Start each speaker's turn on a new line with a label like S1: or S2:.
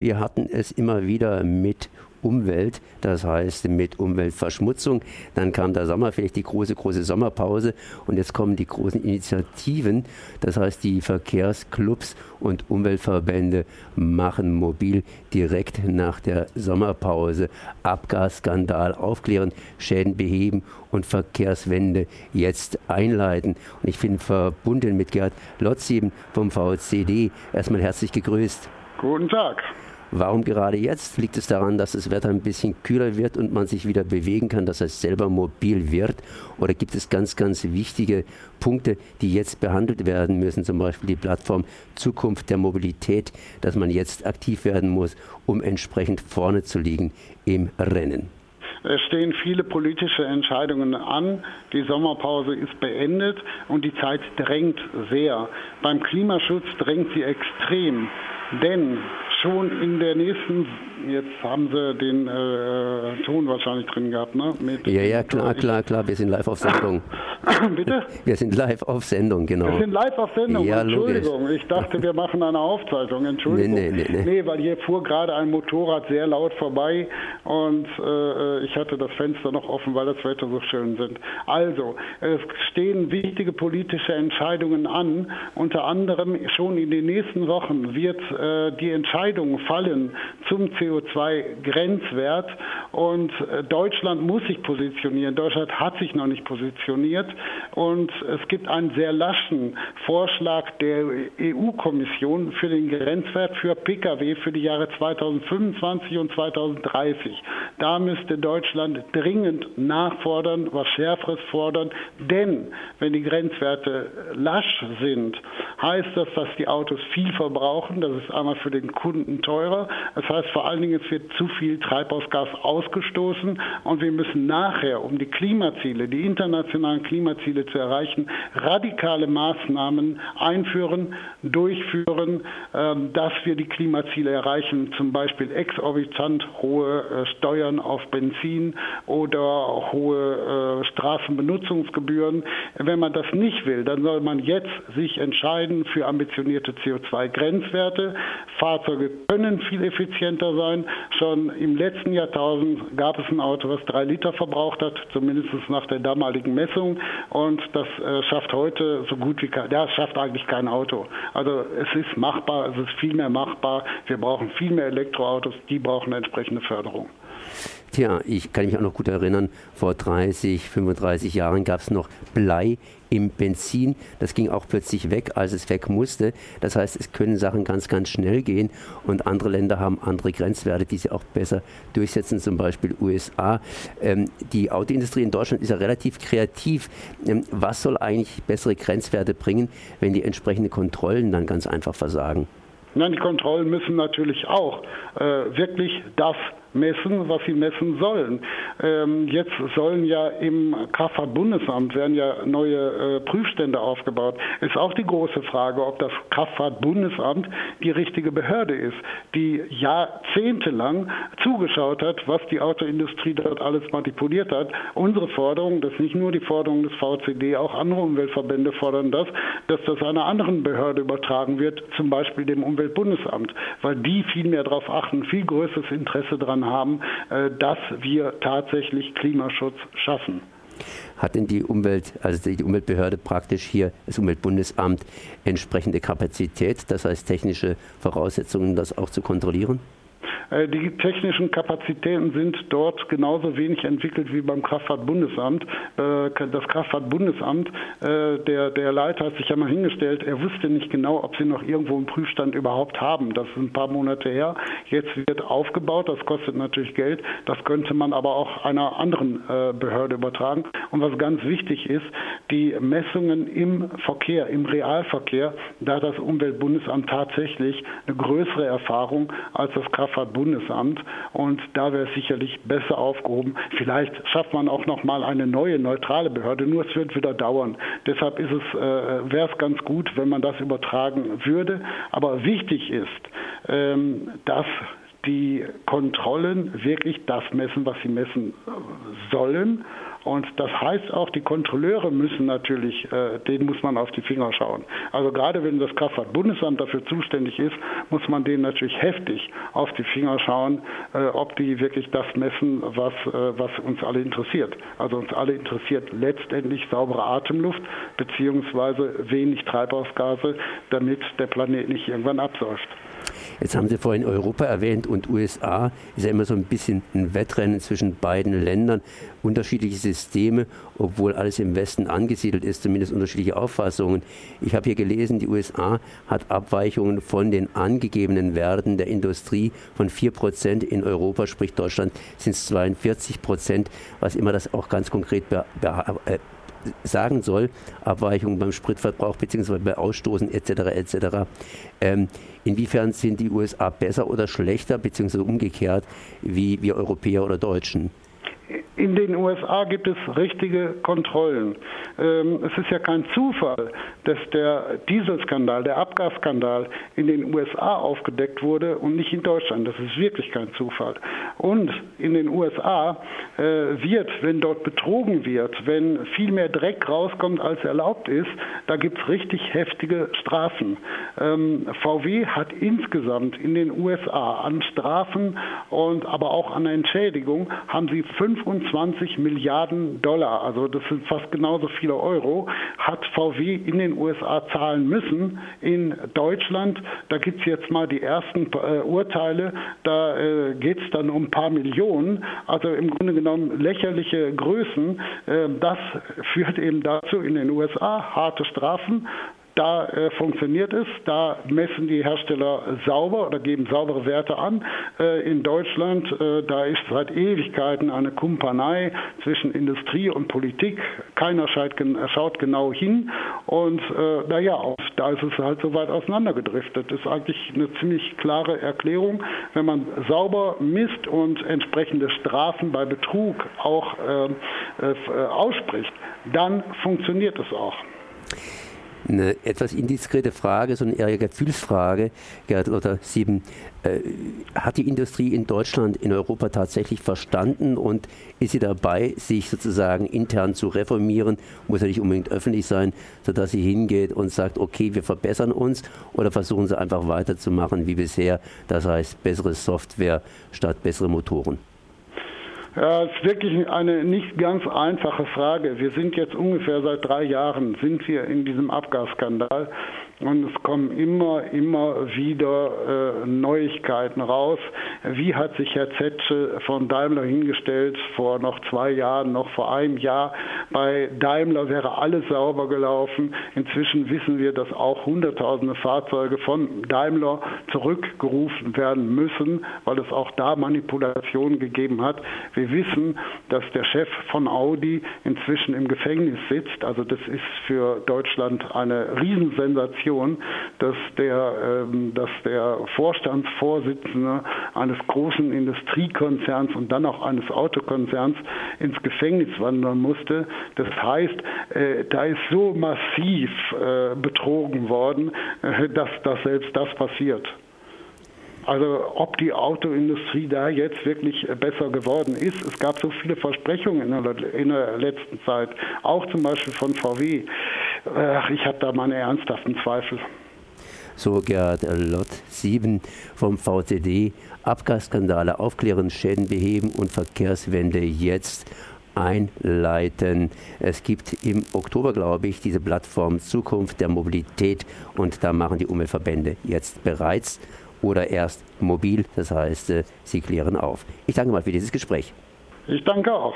S1: Wir hatten es immer wieder mit Umwelt, das heißt mit Umweltverschmutzung. Dann kam der Sommer, vielleicht die große, große Sommerpause und jetzt kommen die großen Initiativen, das heißt die Verkehrsclubs und Umweltverbände machen mobil direkt nach der Sommerpause Abgasskandal aufklären, Schäden beheben und Verkehrswende jetzt einleiten. Und ich finde verbunden mit Gerd Lotzeben vom VCD erstmal herzlich gegrüßt.
S2: Guten Tag.
S1: Warum gerade jetzt? Liegt es daran, dass das Wetter ein bisschen kühler wird und man sich wieder bewegen kann, dass es selber mobil wird? Oder gibt es ganz, ganz wichtige Punkte, die jetzt behandelt werden müssen? Zum Beispiel die Plattform Zukunft der Mobilität, dass man jetzt aktiv werden muss, um entsprechend vorne zu liegen im Rennen.
S2: Es stehen viele politische Entscheidungen an. Die Sommerpause ist beendet und die Zeit drängt sehr. Beim Klimaschutz drängt sie extrem. Denn schon in der nächsten, jetzt haben sie den äh, Ton wahrscheinlich drin gehabt, ne?
S1: Mit, ja, ja, klar, klar, klar, wir sind live auf Sendung.
S2: Bitte?
S1: Wir sind live auf Sendung, genau.
S2: Wir sind live auf Sendung, ja, Entschuldigung. Logisch. Ich dachte, wir machen eine Aufzeichnung, Entschuldigung. Nee, nee, nee, nee. weil hier fuhr gerade ein Motorrad sehr laut vorbei und äh, ich hatte das Fenster noch offen, weil das Wetter so schön sind. Also, es stehen wichtige politische Entscheidungen an. Unter anderem schon in den nächsten Wochen wird äh, die Entscheidung Entscheidungen fallen zum CO2-Grenzwert und äh, Deutschland muss sich positionieren. Deutschland hat sich noch nicht positioniert und es gibt einen sehr laschen Vorschlag der EU-Kommission für den Grenzwert für Pkw für die Jahre 2025 und 2030. Da müsste Deutschland dringend nachfordern, was Schärferes fordern, denn wenn die Grenzwerte lasch sind, heißt das, dass die Autos viel verbrauchen. Das ist einmal für den Kunden Kunden teurer. Das heißt vor allen Dingen, es wird zu viel Treibhausgas ausgestoßen und wir müssen nachher, um die Klimaziele, die internationalen Klimaziele zu erreichen, radikale Maßnahmen einführen, durchführen, ähm, dass wir die Klimaziele erreichen, zum Beispiel exorbitant hohe äh, Steuern auf Benzin oder hohe äh, Straßenbenutzungsgebühren. Wenn man das nicht will, dann soll man jetzt sich entscheiden für ambitionierte CO2-Grenzwerte. Fahrzeuge können viel effizienter sein. Schon im letzten Jahrtausend gab es ein Auto, was drei Liter verbraucht hat, zumindest nach der damaligen Messung. Und das äh, schafft heute so gut wie kein, ja, schafft eigentlich kein Auto. Also es ist machbar, es ist viel mehr machbar. Wir brauchen viel mehr Elektroautos, die brauchen entsprechende Förderung.
S1: Tja, ich kann mich auch noch gut erinnern, vor 30, 35 Jahren gab es noch Blei im Benzin. Das ging auch plötzlich weg, als es weg musste. Das heißt, es können Sachen ganz, ganz schnell gehen und andere Länder haben andere Grenzwerte, die sie auch besser durchsetzen, zum Beispiel USA. Ähm, die Autoindustrie in Deutschland ist ja relativ kreativ. Ähm, was soll eigentlich bessere Grenzwerte bringen, wenn die entsprechenden Kontrollen dann ganz einfach versagen?
S2: Nein, die Kontrollen müssen natürlich auch äh, wirklich das messen, was sie messen sollen. Ähm, jetzt sollen ja im Kraftfahrtbundesamt werden ja neue äh, Prüfstände aufgebaut. Ist auch die große Frage, ob das Kraftfahrtbundesamt die richtige Behörde ist, die jahrzehntelang zugeschaut hat, was die Autoindustrie dort alles manipuliert hat. Unsere Forderung, das ist nicht nur die Forderung des VCD, auch andere Umweltverbände fordern das, dass das einer anderen Behörde übertragen wird, zum Beispiel dem Umweltbundesamt, weil die viel mehr darauf achten, viel größeres Interesse daran haben, äh, dass wir tatsächlich Klimaschutz schaffen.
S1: Hat denn die Umwelt, also die Umweltbehörde praktisch hier, das Umweltbundesamt, entsprechende Kapazität, das heißt technische Voraussetzungen, das auch zu kontrollieren?
S2: Äh, die technischen Kapazitäten sind dort genauso wenig entwickelt wie beim Kraftfahrtbundesamt. Äh, das Kraftfahrtbundesamt, äh, der, der Leiter hat sich ja mal hingestellt, er wusste nicht genau, ob sie noch irgendwo einen Prüfstand überhaupt haben. Das ist ein paar Monate her. Jetzt wird aufgebaut, das kostet natürlich Geld. Das könnte man aber auch einer anderen Behörde übertragen. Und was ganz wichtig ist, die Messungen im Verkehr, im Realverkehr, da hat das Umweltbundesamt tatsächlich eine größere Erfahrung als das Kraftfahrtbundesamt. Bundesamt und da wäre es sicherlich besser aufgehoben. Vielleicht schafft man auch noch mal eine neue neutrale Behörde, nur es wird wieder dauern. Deshalb ist es, äh, wäre es ganz gut, wenn man das übertragen würde. Aber wichtig ist, ähm, dass die Kontrollen wirklich das messen, was sie messen sollen. Und das heißt auch, die Kontrolleure müssen natürlich, äh, denen muss man auf die Finger schauen. Also gerade wenn das Kraftfahrtbundesamt dafür zuständig ist, muss man denen natürlich heftig auf die Finger schauen, äh, ob die wirklich das messen, was, äh, was uns alle interessiert. Also uns alle interessiert letztendlich saubere Atemluft beziehungsweise wenig Treibhausgase, damit der Planet nicht irgendwann absäuft.
S1: Jetzt haben Sie vorhin Europa erwähnt und USA. Ist ja immer so ein bisschen ein Wettrennen zwischen beiden Ländern. Unterschiedliche Systeme, obwohl alles im Westen angesiedelt ist, zumindest unterschiedliche Auffassungen. Ich habe hier gelesen, die USA hat Abweichungen von den angegebenen Werten der Industrie von 4 Prozent. In Europa, sprich Deutschland, sind es 42 Prozent, was immer das auch ganz konkret be, be, äh, sagen soll, Abweichungen beim Spritverbrauch bzw. bei Ausstoßen etc. etc. Ähm, inwiefern sind die USA besser oder schlechter bzw. umgekehrt wie wir Europäer oder Deutschen?
S2: In den USA gibt es richtige Kontrollen. Ähm, es ist ja kein Zufall, dass der Dieselskandal, der Abgasskandal in den USA aufgedeckt wurde und nicht in Deutschland. Das ist wirklich kein Zufall. Und in den USA äh, wird, wenn dort betrogen wird, wenn viel mehr Dreck rauskommt, als erlaubt ist, da gibt es richtig heftige Strafen. Ähm, VW hat insgesamt in den USA an Strafen und aber auch an Entschädigung haben sie 25 Milliarden Dollar, also das sind fast genauso viele Euro, hat VW in den USA zahlen müssen. In Deutschland, da gibt es jetzt mal die ersten äh, Urteile, da äh, geht es dann um ein paar Millionen, also im Grunde genommen lächerliche Größen. Äh, das führt eben dazu in den USA harte Strafen, da äh, funktioniert es, da messen die Hersteller sauber oder geben saubere Werte an. Äh, in Deutschland, äh, da ist seit Ewigkeiten eine Kumpanei zwischen Industrie und Politik. Keiner schaut, schaut genau hin und äh, naja, da ist es halt so weit auseinandergedriftet. Das ist eigentlich eine ziemlich klare Erklärung. Wenn man sauber misst und entsprechende Strafen bei Betrug auch ähm, äh, ausspricht, dann funktioniert es auch
S1: eine etwas indiskrete Frage, so eine eher Gefühlsfrage, Gerhard Lothar Sieben. Äh, hat die Industrie in Deutschland, in Europa tatsächlich verstanden und ist sie dabei, sich sozusagen intern zu reformieren? Muss ja nicht unbedingt öffentlich sein, sodass sie hingeht und sagt, okay, wir verbessern uns oder versuchen sie einfach weiterzumachen wie bisher, das heißt bessere Software statt bessere Motoren?
S2: Ja, es ist wirklich eine nicht ganz einfache Frage. Wir sind jetzt ungefähr seit drei Jahren sind wir in diesem Abgasskandal. Und es kommen immer, immer wieder äh, Neuigkeiten raus. Wie hat sich Herr Zetsche von Daimler hingestellt vor noch zwei Jahren, noch vor einem Jahr? Bei Daimler wäre alles sauber gelaufen. Inzwischen wissen wir, dass auch Hunderttausende Fahrzeuge von Daimler zurückgerufen werden müssen, weil es auch da Manipulationen gegeben hat. Wir wissen, dass der Chef von Audi inzwischen im Gefängnis sitzt. Also das ist für Deutschland eine Riesensensation Situation, dass der, ähm, dass der Vorstandsvorsitzende eines großen Industriekonzerns und dann auch eines Autokonzerns ins Gefängnis wandern musste. Das heißt, äh, da ist so massiv äh, betrogen worden, äh, dass, dass selbst das passiert. Also ob die Autoindustrie da jetzt wirklich besser geworden ist. Es gab so viele Versprechungen in der, in der letzten Zeit, auch zum Beispiel von VW. Ach, ich habe da meine ernsthaften Zweifel.
S1: So Gerhard Lott 7 vom VCD. Abgasskandale aufklären, Schäden beheben und Verkehrswende jetzt einleiten. Es gibt im Oktober, glaube ich, diese Plattform Zukunft der Mobilität und da machen die Umweltverbände jetzt bereits oder erst mobil. Das heißt, äh, sie klären auf. Ich danke mal für dieses Gespräch.
S2: Ich danke auch.